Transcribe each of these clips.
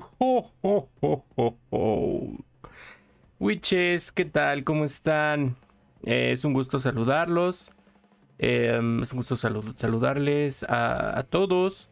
Witches, ¿qué tal? ¿Cómo están? Es un gusto saludarlos. Em, es un gusto saludarles a, todos.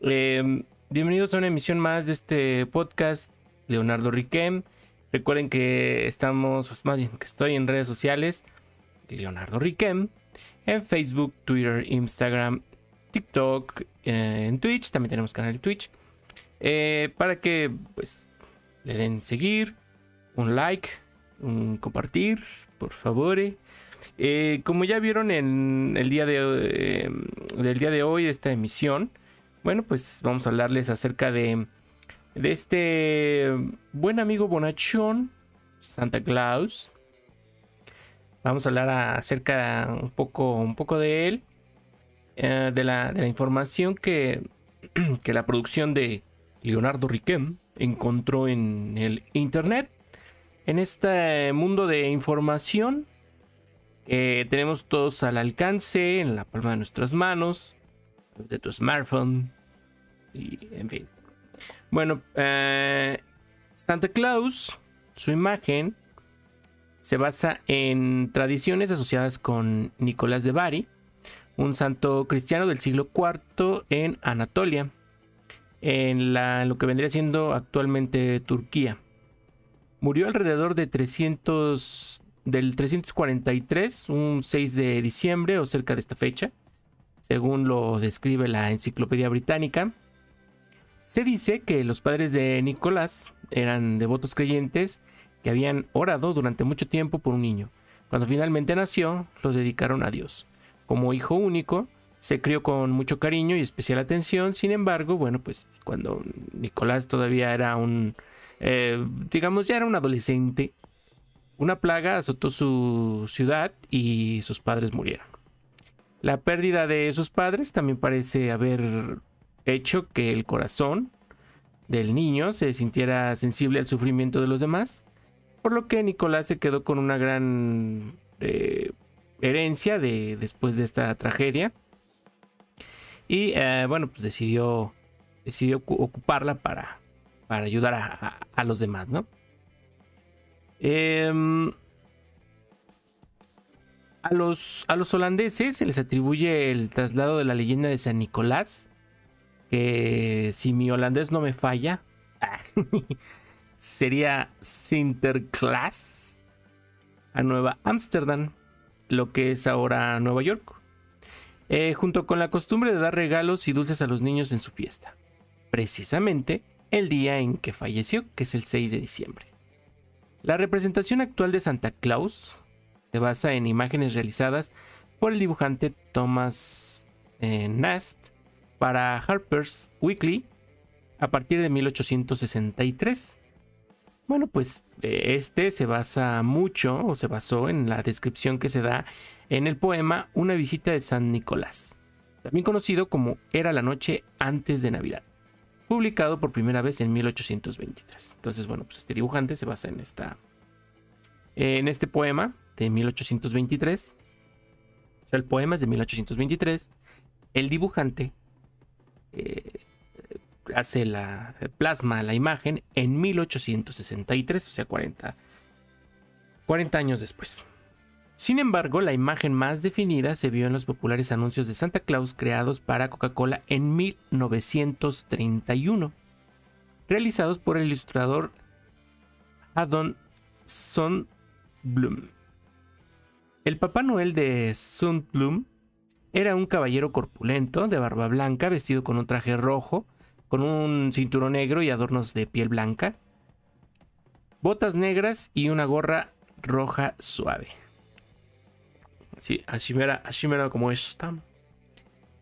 Em, bienvenidos a una emisión más de este podcast, Leonardo Riquem. Recuerden que estamos, más bien que estoy en redes sociales, Leonardo Riquem, en Facebook, Twitter, Instagram, TikTok, eh, en Twitch, también tenemos canal de Twitch. Eh, para que pues le den seguir, un like, un compartir, por favor. Eh, como ya vieron en el día de del día de hoy esta emisión, bueno, pues vamos a hablarles acerca de de este buen amigo bonachón Santa Claus. Vamos a hablar acerca un poco un poco de él, de la, de la información que que la producción de Leonardo Riquem encontró en el Internet. En este mundo de información que tenemos todos al alcance, en la palma de nuestras manos, de tu smartphone, y en fin. Bueno, eh, Santa Claus, su imagen, se basa en tradiciones asociadas con Nicolás de Bari, un santo cristiano del siglo IV en Anatolia en, lo que vendría siendo actualmente Turquía. Murió alrededor de 300 del 343, un 6 de diciembre o cerca de esta fecha, según lo describe la Enciclopedia Británica. Se dice que los padres de Nicolás eran devotos creyentes que habían orado durante mucho tiempo por un niño. Cuando finalmente nació, lo dedicaron a Dios. Como hijo único, se crió con mucho cariño y especial atención. Sin embargo, bueno, pues cuando Nicolás todavía era un, eh, digamos, ya era un adolescente, una plaga azotó su ciudad y sus padres murieron. La pérdida de sus padres también parece haber hecho que el corazón del niño se sintiera sensible al sufrimiento de los demás, por lo que Nicolás se quedó con una gran eh, herencia de, después de esta tragedia y eh, bueno, pues decidió, decidió ocuparla para, para ayudar a, los demás, ¿no? Em, a, los, a los holandeses se les atribuye el traslado de la leyenda de San Nicolás, que si mi holandés no me falla, sería Sinterklaas a Nueva Ámsterdam, lo que es ahora Nueva York. Eh, junto con la costumbre de dar regalos y dulces a los niños en su fiesta, precisamente el día en que falleció, que es el 6 de diciembre. La representación actual de Santa Claus se basa en imágenes realizadas por el dibujante Thomas eh, Nast para Harper's Weekly a partir de 1863. Bueno, pues eh, este se basa mucho o se basó en la descripción que se da en el poema Una visita de San Nicolás, también conocido como Era la noche antes de Navidad, publicado por primera vez en 1823. Entonces, bueno, pues este dibujante se basa en esta en este poema de 1823. O sea, el poema es de 1823. El dibujante eh, hace la plasma la imagen en 1863, o sea, 40 40 años después. Sin embargo, la imagen más definida se vio en los populares anuncios de Santa Claus creados para Coca-Cola en 1931, realizados por el ilustrador Haddon Sundblom. El Papá Noel de Sundblom era un caballero corpulento, de barba blanca, vestido con un traje rojo, con un cinturón negro y adornos de piel blanca, botas negras y una gorra roja suave. Sí, así mera, así como esta.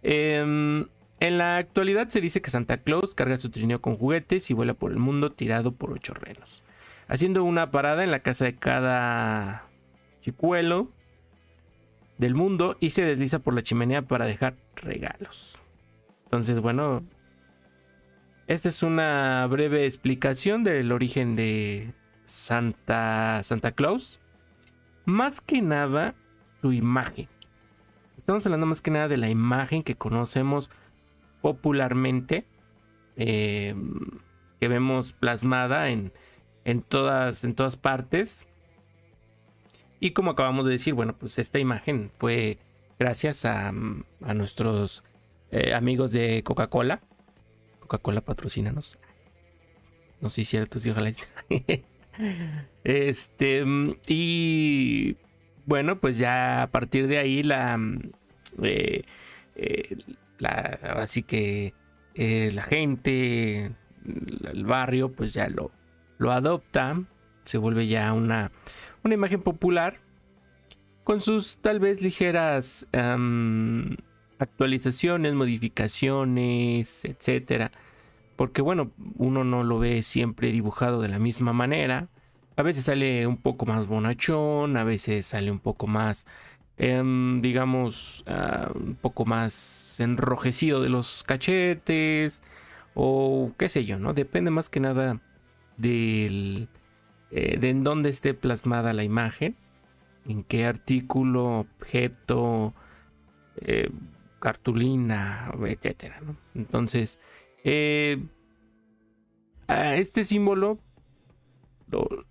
Em, en la actualidad se dice que Santa Claus carga su trineo con juguetes y vuela por el mundo tirado por ocho renos, haciendo una parada en la casa de cada chicuelo del mundo y se desliza por la chimenea para dejar regalos. Entonces, bueno, esta es una breve explicación del origen de Santa, Santa Claus. Más que nada, imagen. Estamos hablando más que nada de la imagen que conocemos popularmente. Em, que vemos plasmada en, en, todas, en todas partes. Y como acabamos de decir, bueno, pues esta imagen fue gracias a, a nuestros eh, amigos de Coca-Cola. Coca-Cola patrocínanos. No sé si cierto, sí, ojalá. este, y bueno, pues ya a partir de ahí la, eh, eh, la así que la gente, el barrio, pues ya lo, lo adopta, se vuelve ya una, una imagen popular con sus tal vez ligeras actualizaciones, modificaciones, etcétera. Porque bueno, uno no lo ve siempre dibujado de la misma manera. A veces sale un poco más bonachón, a veces sale un poco más, em, digamos, ah, un poco más enrojecido de los cachetes o qué sé yo, ¿no? Depende más que nada del, eh, de en dónde esté plasmada la imagen, en qué artículo, objeto, eh, cartulina, etcétera. Entonces, eh, este símbolo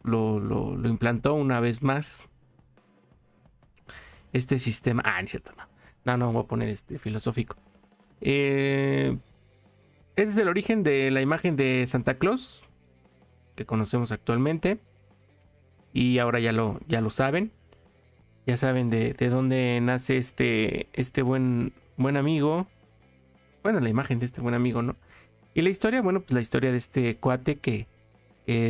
lo, implantó una vez más este sistema. Ah, es cierto, no. No, no, voy a poner este filosófico. Eh, este es el origen de la imagen de Santa Claus que conocemos actualmente. Y ahora ya lo, ya lo saben. Ya saben de, de dónde nace este, este buen buen amigo. Bueno, la imagen de este buen amigo, ¿no? Y la historia, bueno, pues la historia de este cuate que,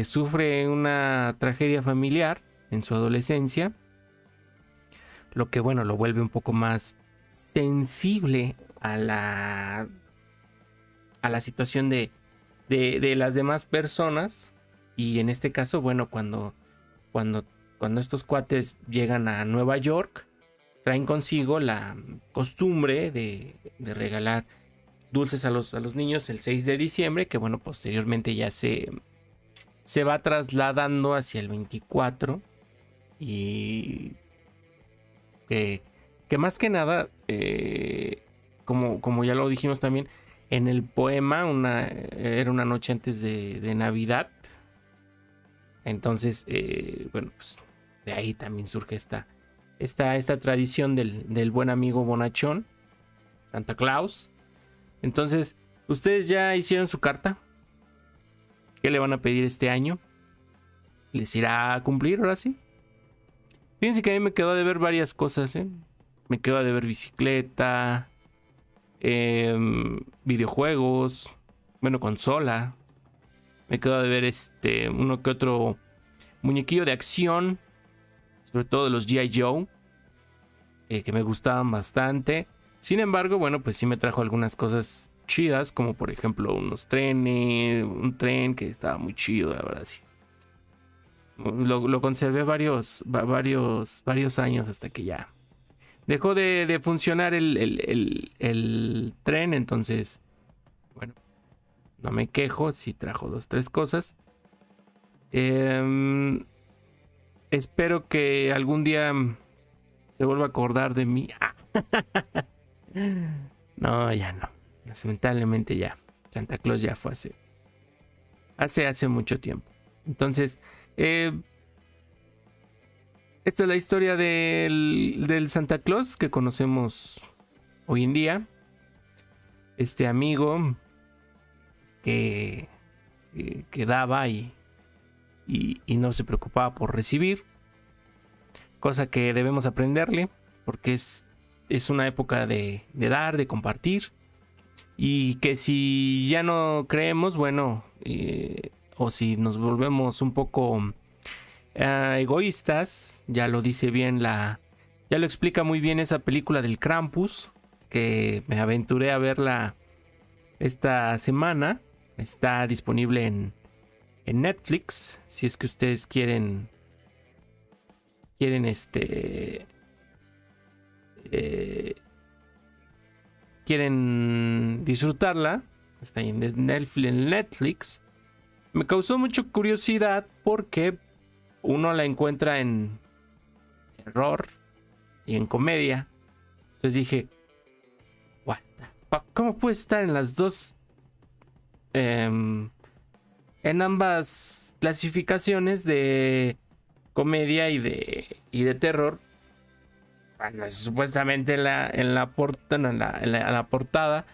sufre una tragedia familiar en su adolescencia. Lo que, bueno, lo vuelve un poco más sensible a la, a la situación de, de, de las demás personas. Y en este caso, bueno, cuando, cuando, cuando estos cuates llegan a Nueva York, traen consigo la costumbre de, regalar dulces a los, a los, niños el 6 de diciembre, que bueno, posteriormente ya se, se va trasladando hacia el 24 y que, que más que nada, eh, como, como ya lo dijimos también, en el poema una, era una noche antes de, Navidad. Entonces, eh, bueno, pues de ahí también surge esta, esta, esta tradición del, buen amigo bonachón, Santa Claus. Entonces, ¿ustedes ya hicieron su carta? ¿Qué le van a pedir este año? ¿Les irá a cumplir ahora sí? Fíjense que a mí me quedó de ver varias cosas, ¿eh? Me quedó de ver bicicleta, em, videojuegos, bueno, consola. Me quedó de ver este, uno que otro muñequillo de acción sobre todo los GI Joe, eh, que me gustaban bastante. Sin embargo, bueno, pues sí me trajo algunas cosas chidas, como por ejemplo unos trenes, un tren que estaba muy chido, la verdad. Sí. Lo, conservé varios, varios, varios años hasta que ya dejó de, funcionar el, tren, entonces, bueno, no me quejo, sí trajo dos, tres cosas. Eh, Espero que algún día se vuelva a acordar de mí. no, ya no. Lamentablemente ya. Santa Claus ya fue hace. Hace, hace mucho tiempo. Entonces, eh, esta es la historia del, del Santa Claus que conocemos hoy en día. Este amigo que, que daba y y, no se preocupaba por recibir. Cosa que debemos aprenderle porque es, es una época de, dar, de compartir. Y que si ya no creemos, bueno, eh, o si nos volvemos un poco eh, egoístas, ya lo dice bien la... Ya lo explica muy bien esa película del Krampus, que me aventuré a verla esta semana. Está disponible en, en Netflix, si es que ustedes quieren quieren este eh, quieren disfrutarla, está en Netflix. Me causó mucha curiosidad porque uno la encuentra en error y en comedia. Entonces dije, What ¿cómo puede estar en las dos em, en ambas clasificaciones de comedia y de, y de terror. Bueno, supuestamente en la, en la, en la, portada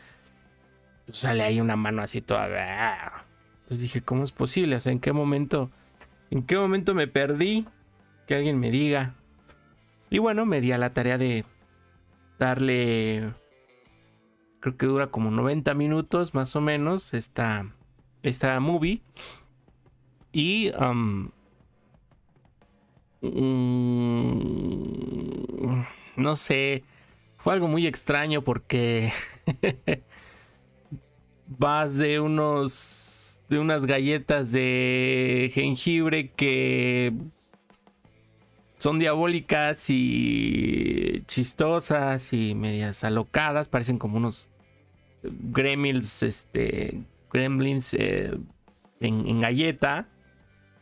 pues sale ahí una mano así toda. Entonces dije, ¿cómo es posible? O sea, ¿en qué momento? ¿En qué momento me perdí? Que alguien me diga. Y bueno, me di a la tarea de darle. Creo que dura como 90 minutos más o menos esta, esta movie. Y. Um, mm, no sé. Fue algo muy extraño porque. vas de unos. de unas galletas de jengibre que son diabólicas y chistosas y medias alocadas, parecen como unos gremlins, este, gremlins eh, en, galleta,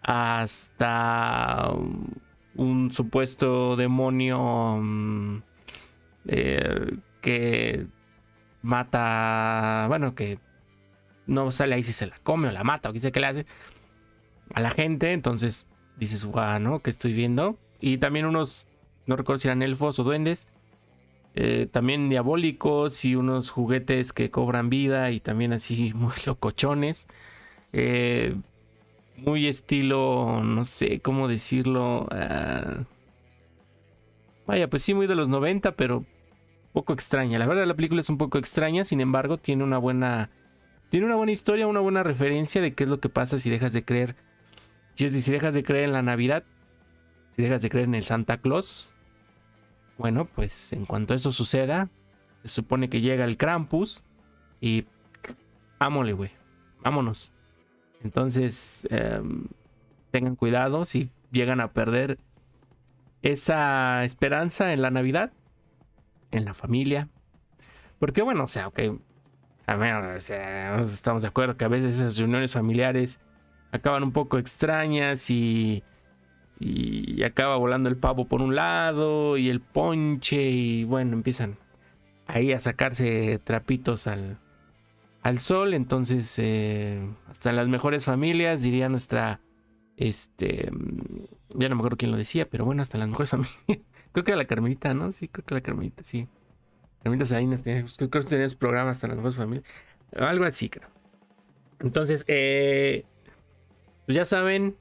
hasta un supuesto demonio mm, eh, que mata, bueno, que no sale ahí si se la come o la mata o qué sé qué le hace a la gente, entonces dices, guau, ¿no? ¿Qué estoy viendo? Y también unos, no recuerdo si eran elfos o duendes, eh, también diabólicos y unos juguetes que cobran vida y también así muy locochones. Eh, muy estilo, no sé cómo decirlo. Ah, vaya, pues sí, muy de los 90, pero poco extraña. La verdad, la película es un poco extraña, sin embargo, tiene una buena. Tiene una buena historia, una buena referencia de qué es lo que pasa si dejas de creer. Si, si dejas de creer en la Navidad, si dejas de creer en el Santa Claus, bueno, pues en cuanto eso suceda, se supone que llega el Krampus y ámole, güey, vámonos. Entonces, em, tengan cuidado si llegan a perder esa esperanza en la Navidad, en la familia. Porque bueno, o sea, ok, o sea, estamos de acuerdo que a veces esas reuniones familiares acaban un poco extrañas y y acaba volando el pavo por un lado y el ponche y bueno, empiezan ahí a sacarse trapitos al, al sol. Entonces, eh, hasta las mejores familias, diría nuestra, este, ya no me acuerdo quién lo decía, pero bueno, hasta las mejores familias. creo que era la Carmelita, ¿no? Sí, creo que la Carmelita, sí. Carmelita Salinas, creo que tenía su programa hasta las mejores familias. Algo así, creo. Entonces, eh, pues ya saben,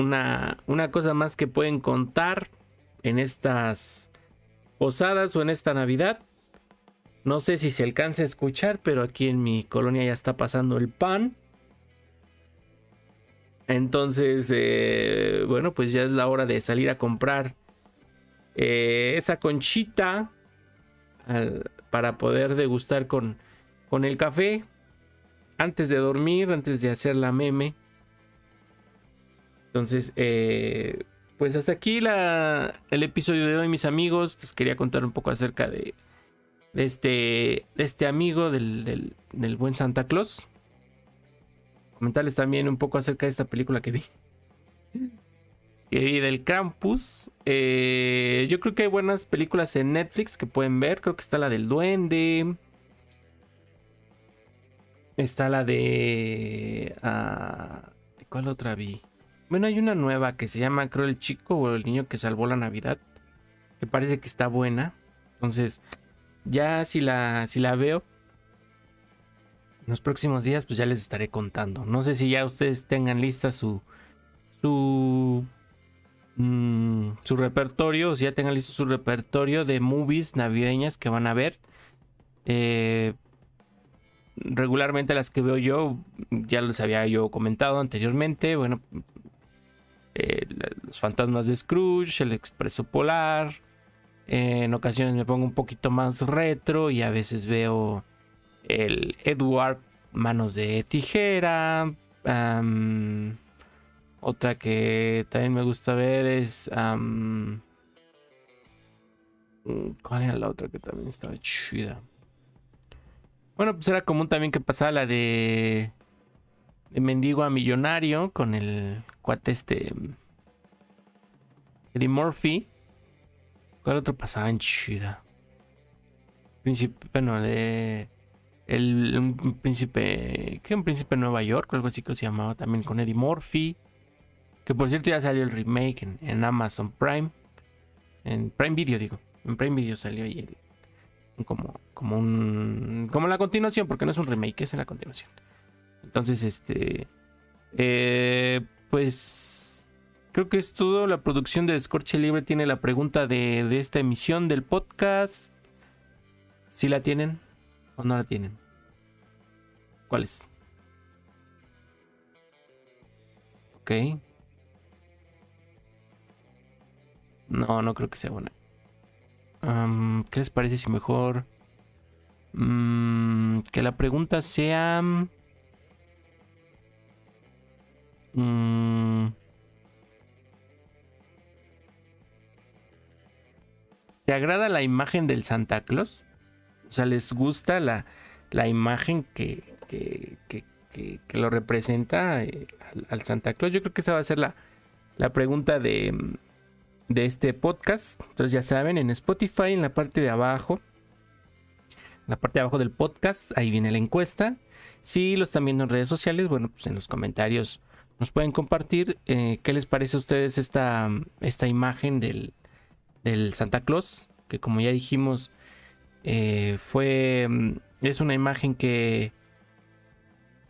una, una cosa más que pueden contar en estas posadas o en esta Navidad. No sé si se alcanza a escuchar, pero aquí en mi colonia ya está pasando el pan. Entonces, eh, bueno, pues ya es la hora de salir a comprar eh, esa conchita para poder degustar con, con el café antes de dormir, antes de hacer la meme. Entonces, eh, pues hasta aquí la, el episodio de hoy, mis amigos. Les quería contar un poco acerca de, de este, de este amigo del, del, buen Santa Claus. Comentarles también un poco acerca de esta película que vi. Que vi del Krampus. Eh, yo creo que hay buenas películas en Netflix que pueden ver. Creo que está la del Duende. Está la de. Ah, ¿Cuál otra vi? Bueno, hay una nueva que se llama, creo, El Chico o El Niño que Salvó la Navidad. Que parece que está buena. Entonces, ya si la, si la veo, en los próximos días, pues ya les estaré contando. No sé si ya ustedes tengan lista su, su, mm, su repertorio, o si ya tengan listo su repertorio de movies navideñas que van a ver. Eh, regularmente las que veo yo, ya les había yo comentado anteriormente. Bueno, eh, los fantasmas de Scrooge, el expreso polar. en ocasiones me pongo un poquito más retro y a veces veo el Edward Manos de Tijera. otra que también me gusta ver es... ¿Cuál era la otra que también estaba chida? Bueno, pues era común también que pasaba la de de mendigo a millonario con el cuate este Eddie Murphy. ¿Cuál otro pasaba en chida? bueno, de el un príncipe, ¿qué? Un príncipe de Nueva York, algo así que se llamaba también con Eddie Murphy. Que por cierto ya salió el remake en, Amazon Prime. En Prime Video, digo. En Prime Video salió ahí el, como, como un. Como la continuación, porque no es un remake, es en la continuación. Entonces, este. Eh, pues. Creo que es todo. La producción de Scorche Libre tiene la pregunta de, de esta emisión del podcast. Si la tienen o no la tienen. ¿Cuál es? Ok. No, no creo que sea buena. ¿Qué les parece si mejor... Mm, que la pregunta sea... Mm, ¿Te agrada la imagen del Santa Claus? O sea, ¿les gusta la, imagen que, que, lo representa eh, al, Santa Claus? Yo creo que esa va a ser la, la pregunta de, de este podcast. Entonces ya saben, en Spotify, en la parte de abajo, en la parte de abajo del podcast, ahí viene la encuesta. Si lo están viendo en redes sociales, bueno, pues en los comentarios nos pueden compartir eh, qué les parece a ustedes esta, esta imagen del, del Santa Claus, que como ya dijimos, eh, fue, mm, es una imagen que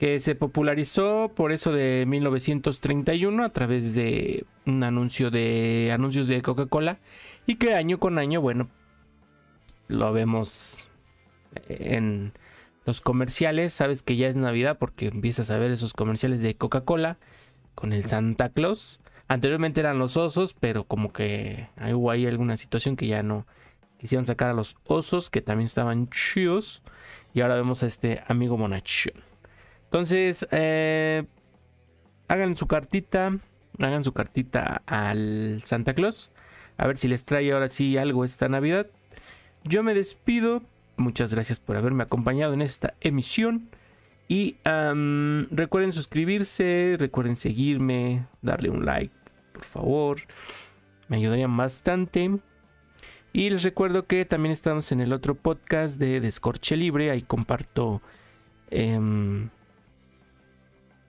que se popularizó por eso de 1931 a través de un anuncio de anuncios de Coca-Cola. Y que año con año, bueno, lo vemos en los comerciales, sabes que ya es Navidad porque empiezas a ver esos comerciales de Coca-Cola con el Santa Claus. Anteriormente eran los osos, pero como que hubo ahí alguna situación que ya no quisieron sacar a los osos, que también estaban chidos. Y ahora vemos a este amigo monachón. Entonces, eh, hagan su cartita, hagan su cartita al Santa Claus. A ver si les trae ahora sí algo esta Navidad. Yo me despido. Muchas gracias por haberme acompañado en esta emisión. Y recuerden suscribirse, recuerden seguirme, darle un like, por favor. Me ayudarían bastante. Y les recuerdo que también estamos en el otro podcast de Descorche Libre. Ahí comparto em,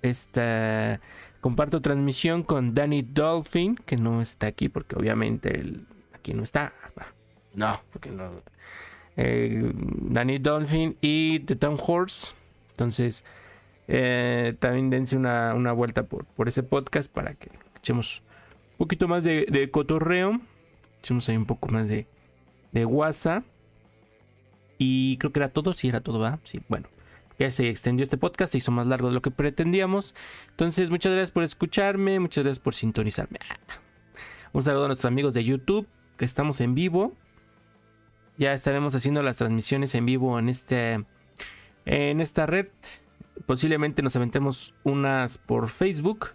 esta comparto transmisión con Danny Dolphin, que no está aquí porque obviamente él aquí no está. No, porque no. Eh, Danny Dolphin y The Town Horse. Entonces, eh, también dense una, vuelta por, por, ese podcast para que echemos un poquito más de, cotorreo. Echemos ahí un poco más de, de WhatsApp. Y creo que era todo. Sí, era todo, ¿va? Sí, bueno que se extendió este podcast, se hizo más largo de lo que pretendíamos. Entonces, muchas gracias por escucharme, muchas gracias por sintonizarme. Un saludo a nuestros amigos de YouTube, que estamos en vivo. Ya estaremos haciendo las transmisiones en vivo en este en esta red. Posiblemente nos aventemos unas por Facebook,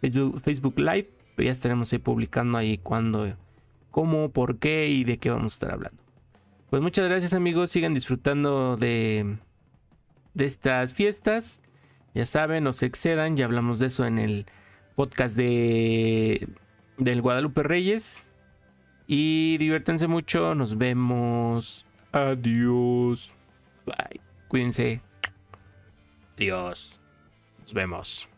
Facebook, Facebook Live. Pero ya estaremos ahí publicando ahí cuándo, cómo, por qué y de qué vamos a estar hablando. Pues muchas gracias amigos, sigan disfrutando de de estas fiestas. Ya saben, no se excedan, ya hablamos de eso en el podcast de del Guadalupe Reyes. Y diviértanse mucho, nos vemos. Adiós. Bye. Cuídense. Adiós. Nos vemos.